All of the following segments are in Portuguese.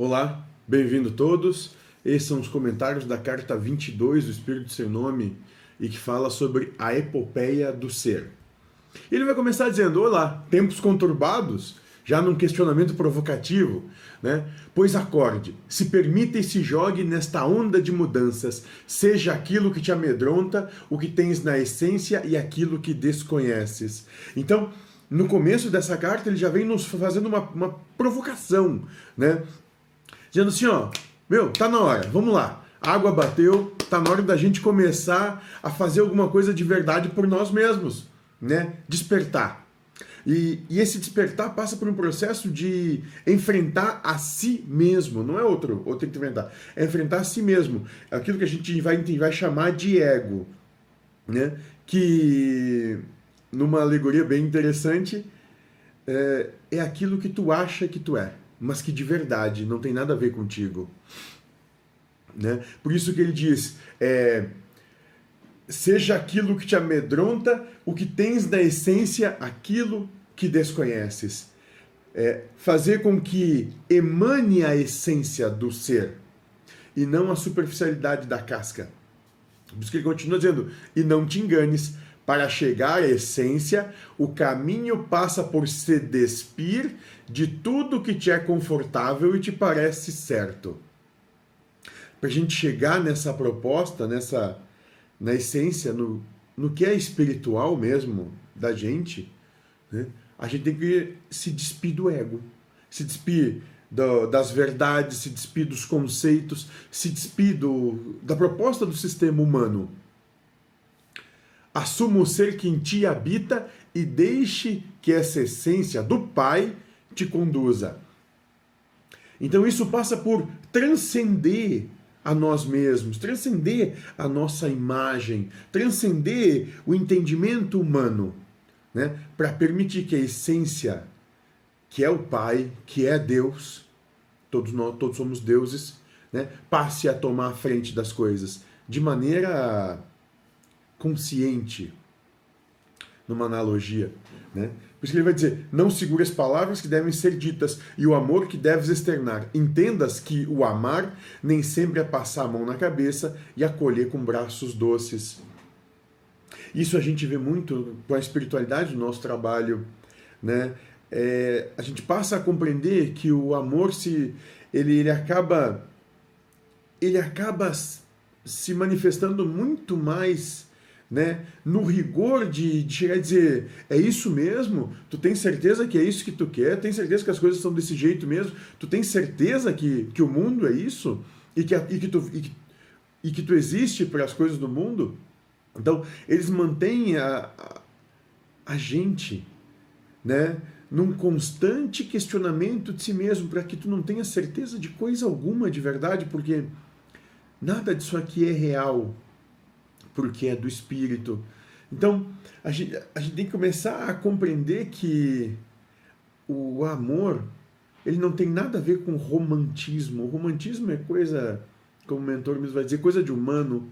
Olá, bem-vindo todos. Esses são os comentários da carta 22 do Espírito Sem Nome e que fala sobre a epopeia do ser. Ele vai começar dizendo: Olá, tempos conturbados, já num questionamento provocativo, né? Pois acorde, se permita e se jogue nesta onda de mudanças, seja aquilo que te amedronta, o que tens na essência e aquilo que desconheces. Então, no começo dessa carta, ele já vem nos fazendo uma, uma provocação, né? Dizendo assim, ó, meu, tá na hora, vamos lá. Água bateu, tá na hora da gente começar a fazer alguma coisa de verdade por nós mesmos, né? Despertar. E, e, esse despertar passa por um processo de enfrentar a si mesmo, não é outro, outro que enfrentar, é enfrentar a si mesmo. É aquilo que a gente vai, vai chamar de ego, né? Que numa alegoria bem interessante é, é aquilo que tu acha que tu é mas que de verdade não tem nada a ver contigo. Né? Por isso que ele diz: é, seja aquilo que te amedronta, o que tens na essência, aquilo que desconheces. É, fazer com que emane a essência do ser e não a superficialidade da casca. Por isso que ele continua dizendo: e não te enganes, para chegar à essência, o caminho passa por se despir de tudo que te é confortável e te parece certo. Para a gente chegar nessa proposta, nessa na essência, no, no que é espiritual mesmo da gente, né? a gente tem que se despir do ego, se despir do, das verdades, se despir dos conceitos, se despir do, da proposta do sistema humano Assuma o ser que em ti habita e deixe que essa essência do Pai te conduza. Então isso passa por transcender a nós mesmos, transcender a nossa imagem, transcender o entendimento humano, né? para permitir que a essência, que é o Pai, que é Deus, todos nós todos somos deuses, né? passe a tomar a frente das coisas de maneira consciente, numa analogia. Né? Por isso que ele vai dizer: não segure as palavras que devem ser ditas e o amor que deves externar. Entendas que o amar nem sempre é passar a mão na cabeça e acolher com braços doces. Isso a gente vê muito com a espiritualidade do nosso trabalho. Né? É, a gente passa a compreender que o amor se ele, ele acaba ele acaba se manifestando muito mais né, no rigor de, de, chegar e dizer, é isso mesmo? Tu tem certeza que é isso que tu quer? Tem certeza que as coisas são desse jeito mesmo? Tu tem certeza que, que o mundo é isso? E que, e que, tu, e que, e que tu existe para as coisas do mundo? Então, eles mantêm a, a, a gente, né, num constante questionamento de si mesmo, para que tu não tenha certeza de coisa alguma de verdade, porque nada disso aqui é real porque é do espírito. Então, a gente, a gente tem que começar a compreender que o amor, ele não tem nada a ver com romantismo. O romantismo é coisa, como o mentor mesmo vai dizer, coisa de humano.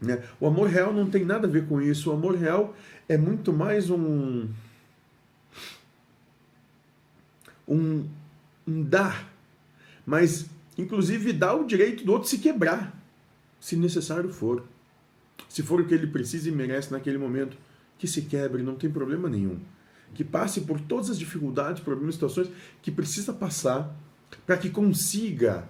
Né? O amor real não tem nada a ver com isso. O amor real é muito mais um. um, um dar. Mas, inclusive, dá o direito do outro se quebrar, se necessário for. Se for o que ele precisa e merece naquele momento, que se quebre, não tem problema nenhum. Que passe por todas as dificuldades, problemas, situações que precisa passar para que consiga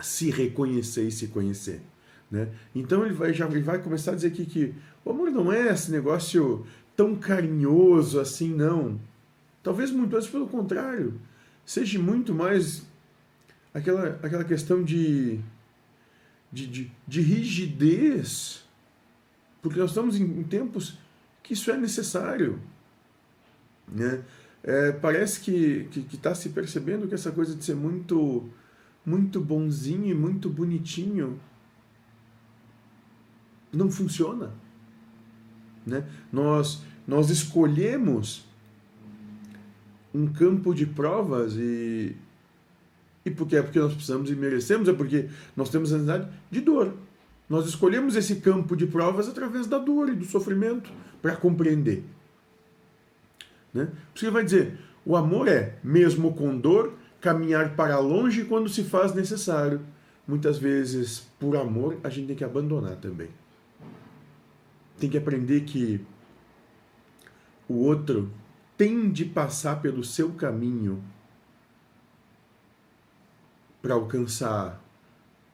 se reconhecer e se conhecer. Né? Então ele vai, já, ele vai começar a dizer aqui que o amor não é esse negócio tão carinhoso assim, não. Talvez muito mais pelo contrário. Seja muito mais aquela, aquela questão de de, de, de rigidez, porque nós estamos em, em tempos que isso é necessário. Né? É, parece que está se percebendo que essa coisa de ser muito, muito bonzinho e muito bonitinho não funciona. Né? Nós, nós escolhemos um campo de provas e, e porque é porque nós precisamos e merecemos, é porque nós temos a necessidade de dor. Nós escolhemos esse campo de provas através da dor e do sofrimento para compreender. Né? Ele vai dizer: o amor é, mesmo com dor, caminhar para longe quando se faz necessário. Muitas vezes, por amor, a gente tem que abandonar também. Tem que aprender que o outro tem de passar pelo seu caminho para alcançar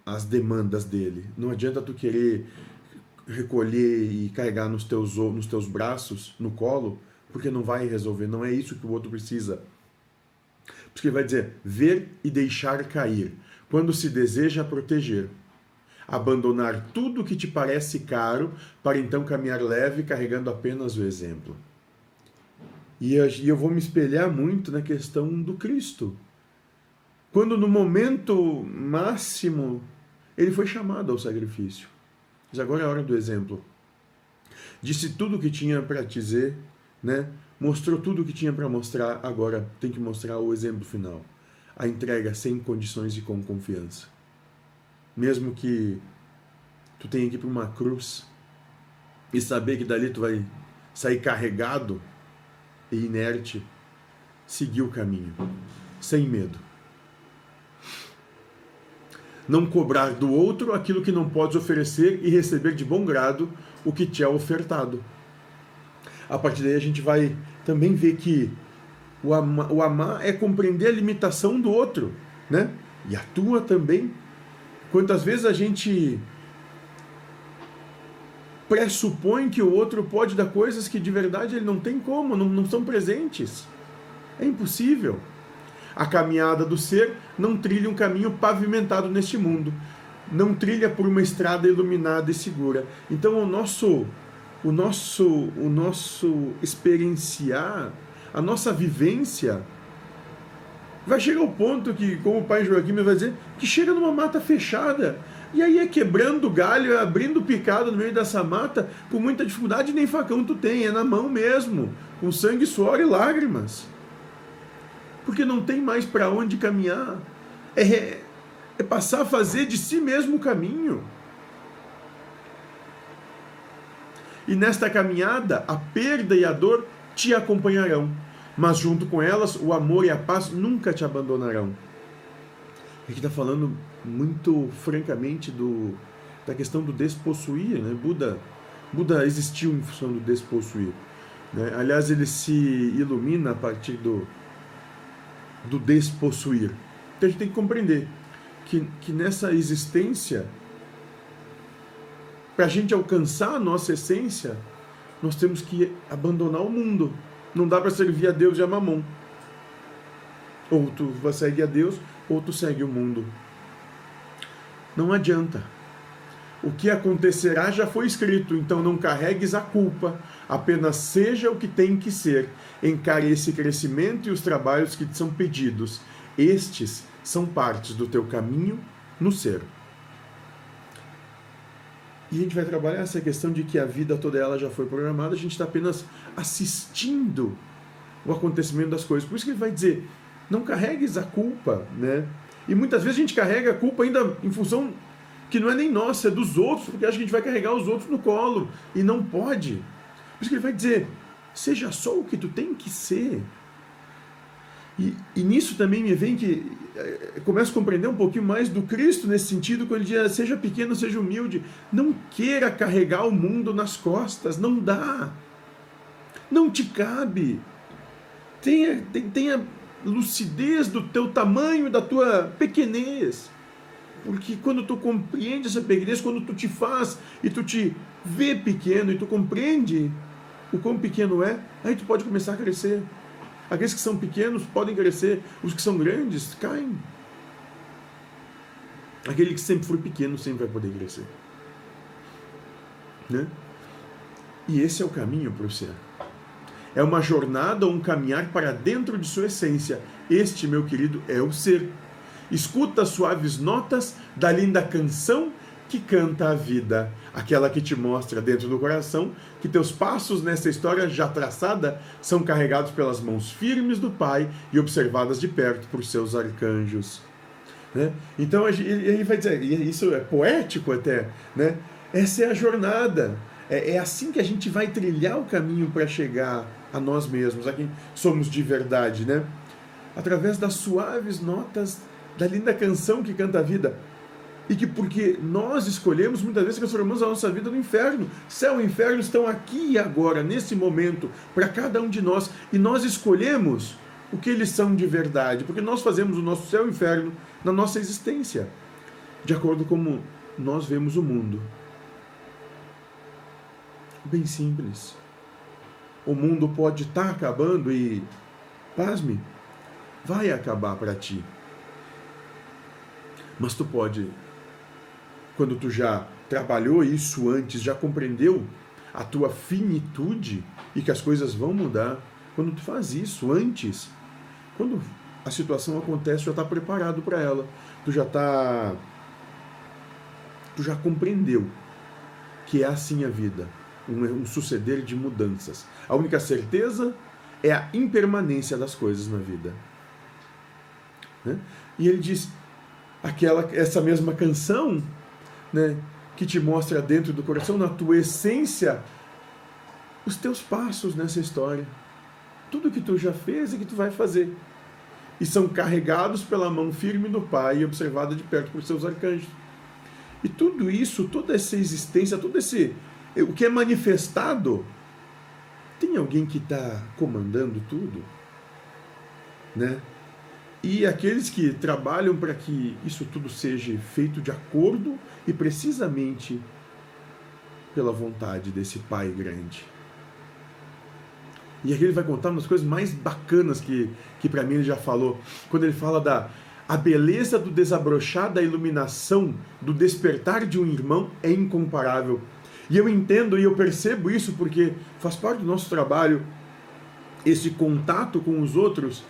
as demandas dele. Não adianta tu querer recolher e carregar nos teus, nos teus braços, no colo, porque não vai resolver. Não é isso que o outro precisa. Porque ele vai dizer: ver e deixar cair. Quando se deseja proteger. Abandonar tudo que te parece caro para então caminhar leve, carregando apenas o exemplo. E eu vou me espelhar muito na questão do Cristo. Quando no momento máximo ele foi chamado ao sacrifício. Mas agora é a hora do exemplo. Disse tudo o que tinha para dizer, né? Mostrou tudo o que tinha para mostrar, agora tem que mostrar o exemplo final. A entrega sem condições e com confiança. Mesmo que tu tenha que ir para uma cruz e saber que dali tu vai sair carregado, e inerte, seguir o caminho, sem medo. Não cobrar do outro aquilo que não podes oferecer e receber de bom grado o que te é ofertado. A partir daí a gente vai também ver que o amar, o amar é compreender a limitação do outro, né? E a tua também. Quantas vezes a gente pressupõe que o outro pode dar coisas que de verdade ele não tem como, não, não são presentes. É impossível. A caminhada do ser não trilha um caminho pavimentado neste mundo, não trilha por uma estrada iluminada e segura. Então o nosso o nosso o nosso experienciar, a nossa vivência vai chegar ao ponto que, como o pai Joaquim vai dizer, que chega numa mata fechada e aí é quebrando galho, é abrindo picado no meio dessa mata, com muita dificuldade, nem facão tu tem, é na mão mesmo, com sangue, suor e lágrimas. Porque não tem mais para onde caminhar. É, é passar a fazer de si mesmo o caminho. E nesta caminhada, a perda e a dor te acompanharão, mas junto com elas, o amor e a paz nunca te abandonarão. Aqui está falando muito francamente do, da questão do despossuir. Né? Buda, Buda existiu em função do despossuir. Né? Aliás, ele se ilumina a partir do, do despossuir. Então a gente tem que compreender que, que nessa existência, para a gente alcançar a nossa essência, nós temos que abandonar o mundo. Não dá para servir a Deus e a mamão. Ou tu segue a Deus, ou tu segue o mundo. Não adianta. O que acontecerá já foi escrito, então não carregues a culpa, apenas seja o que tem que ser. Encare esse crescimento e os trabalhos que te são pedidos. Estes são partes do teu caminho no ser. E a gente vai trabalhar essa questão de que a vida toda ela já foi programada, a gente está apenas assistindo o acontecimento das coisas. Por isso que ele vai dizer: não carregues a culpa, né? E muitas vezes a gente carrega a culpa ainda em função que não é nem nossa, é dos outros, porque acha que a gente vai carregar os outros no colo. E não pode. Por isso que ele vai dizer: seja só o que tu tem que ser. E, e nisso também me vem que é, começo a compreender um pouquinho mais do Cristo nesse sentido, quando ele diz: seja pequeno, seja humilde. Não queira carregar o mundo nas costas, não dá. Não te cabe. Tenha, tenha lucidez do teu tamanho da tua pequenez. Porque quando tu compreende essa pequenez, quando tu te faz e tu te vê pequeno e tu compreende o quão pequeno é, aí tu pode começar a crescer. Aqueles que são pequenos podem crescer, os que são grandes caem. Aquele que sempre foi pequeno sempre vai poder crescer. Né? E esse é o caminho para o ser. É uma jornada um caminhar para dentro de sua essência. Este, meu querido, é o ser. Escuta as suaves notas da linda canção que canta a vida, aquela que te mostra dentro do coração que teus passos nessa história já traçada são carregados pelas mãos firmes do Pai e observadas de perto por seus arcanjos. Né? Então ele vai dizer, isso é poético até, né? Essa é a jornada. É, é assim que a gente vai trilhar o caminho para chegar a nós mesmos, a quem somos de verdade, né? através das suaves notas da linda canção que canta a vida. E que porque nós escolhemos, muitas vezes transformamos a nossa vida no inferno. Céu e inferno estão aqui e agora, nesse momento, para cada um de nós. E nós escolhemos o que eles são de verdade, porque nós fazemos o nosso céu e inferno na nossa existência, de acordo com como nós vemos o mundo. Bem simples. O mundo pode estar tá acabando e, pasme, vai acabar para ti. Mas tu pode, quando tu já trabalhou isso antes, já compreendeu a tua finitude e que as coisas vão mudar, quando tu faz isso antes, quando a situação acontece, tu já está preparado para ela. Tu já está. Tu já compreendeu que é assim a vida um, suceder de mudanças. A única certeza é a impermanência das coisas na vida. Né? E ele diz aquela essa mesma canção, né, que te mostra dentro do coração, na tua essência, os teus passos nessa história. Tudo que tu já fez e que tu vai fazer. E são carregados pela mão firme do Pai e observada de perto por seus arcanjos. E tudo isso, toda essa existência, todo esse o que é manifestado, tem alguém que está comandando tudo, né? E aqueles que trabalham para que isso tudo seja feito de acordo e precisamente pela vontade desse Pai grande. E aqui ele vai contar umas coisas mais bacanas que, que para mim ele já falou. Quando ele fala da a beleza do desabrochar da iluminação, do despertar de um irmão é incomparável. E eu entendo e eu percebo isso porque faz parte do nosso trabalho esse contato com os outros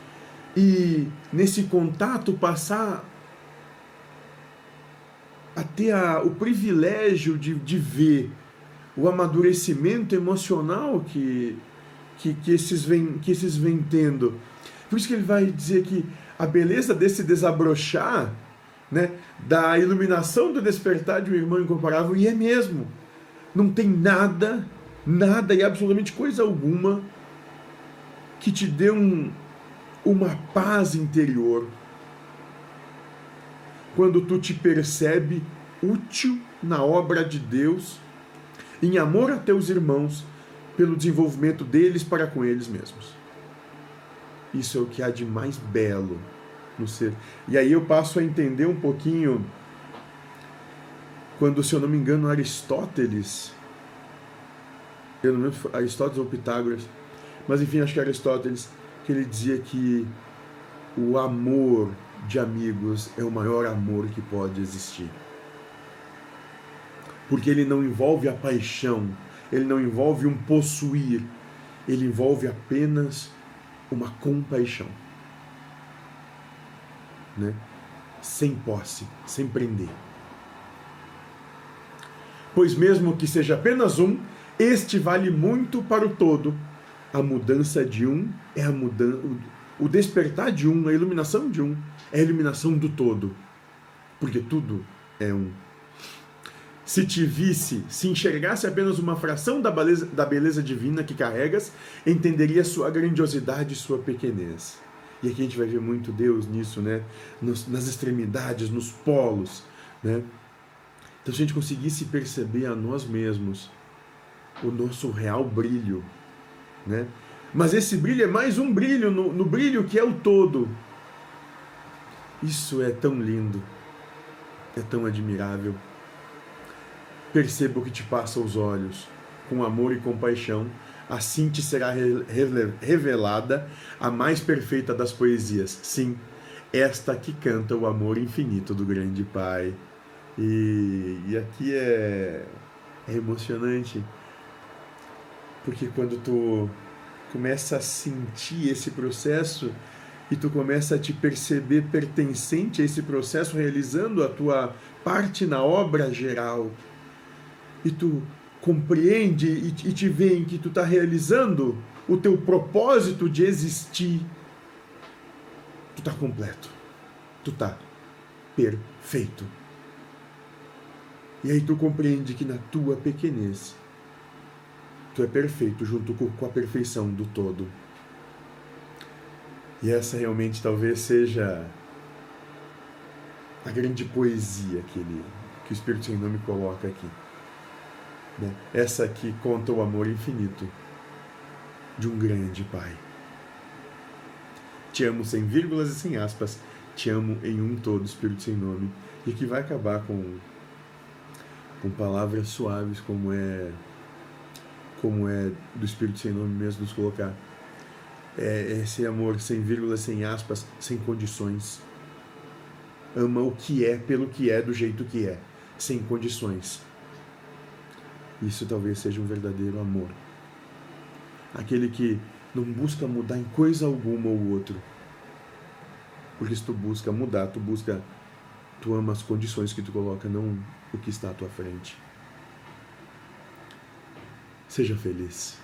e nesse contato passar a ter a, o privilégio de, de ver o amadurecimento emocional que, que, que, esses vêm, que esses vêm tendo. Por isso que ele vai dizer que a beleza desse desabrochar, né, da iluminação do despertar de um irmão incomparável, e é mesmo não tem nada, nada e absolutamente coisa alguma que te dê um, uma paz interior quando tu te percebe útil na obra de Deus, em amor a teus irmãos, pelo desenvolvimento deles para com eles mesmos. Isso é o que há de mais belo no ser. E aí eu passo a entender um pouquinho quando, se eu não me engano, Aristóteles, eu não lembro Aristóteles ou Pitágoras, mas enfim, acho que Aristóteles, que ele dizia que o amor de amigos é o maior amor que pode existir. Porque ele não envolve a paixão, ele não envolve um possuir, ele envolve apenas uma compaixão. Né? Sem posse, sem prender. Pois mesmo que seja apenas um, este vale muito para o todo. A mudança de um é a mudança. O despertar de um, a iluminação de um, é a iluminação do todo. Porque tudo é um. Se te visse, se enxergasse apenas uma fração da beleza, da beleza divina que carregas, entenderia sua grandiosidade e sua pequenez. E aqui a gente vai ver muito Deus nisso, né? Nos, nas extremidades, nos polos, né? Então, se a gente conseguisse perceber a nós mesmos o nosso real brilho, né? Mas esse brilho é mais um brilho no, no brilho que é o todo. Isso é tão lindo, é tão admirável. Perceba o que te passa aos olhos, com amor e compaixão, assim te será revelada a mais perfeita das poesias. Sim, esta que canta o amor infinito do grande Pai. E, e aqui é, é emocionante, porque quando tu começa a sentir esse processo e tu começa a te perceber pertencente a esse processo, realizando a tua parte na obra geral, e tu compreende e, te vê em que tu está realizando o teu propósito de existir, tu está completo, tu está perfeito. E aí tu compreende que na tua pequenez, tu é perfeito junto com a perfeição do todo. E essa realmente talvez seja a grande poesia que, ele, que o Espírito Sem Nome coloca aqui. Né? Essa que conta o amor infinito de um grande Pai. Te amo sem vírgulas e sem aspas, te amo em um todo, Espírito Sem Nome, e que vai acabar com, com palavras suaves como é como é do Espírito Sem Nome mesmo nos colocar é esse amor sem vírgulas, sem aspas, sem condições. Ama o que é pelo que é, do jeito que é, sem condições. Isso talvez seja um verdadeiro amor. Aquele que não busca mudar em coisa alguma o outro. Porque se tu busca mudar, tu busca, tu ama as condições que tu coloca, não o que está à tua frente. Seja feliz.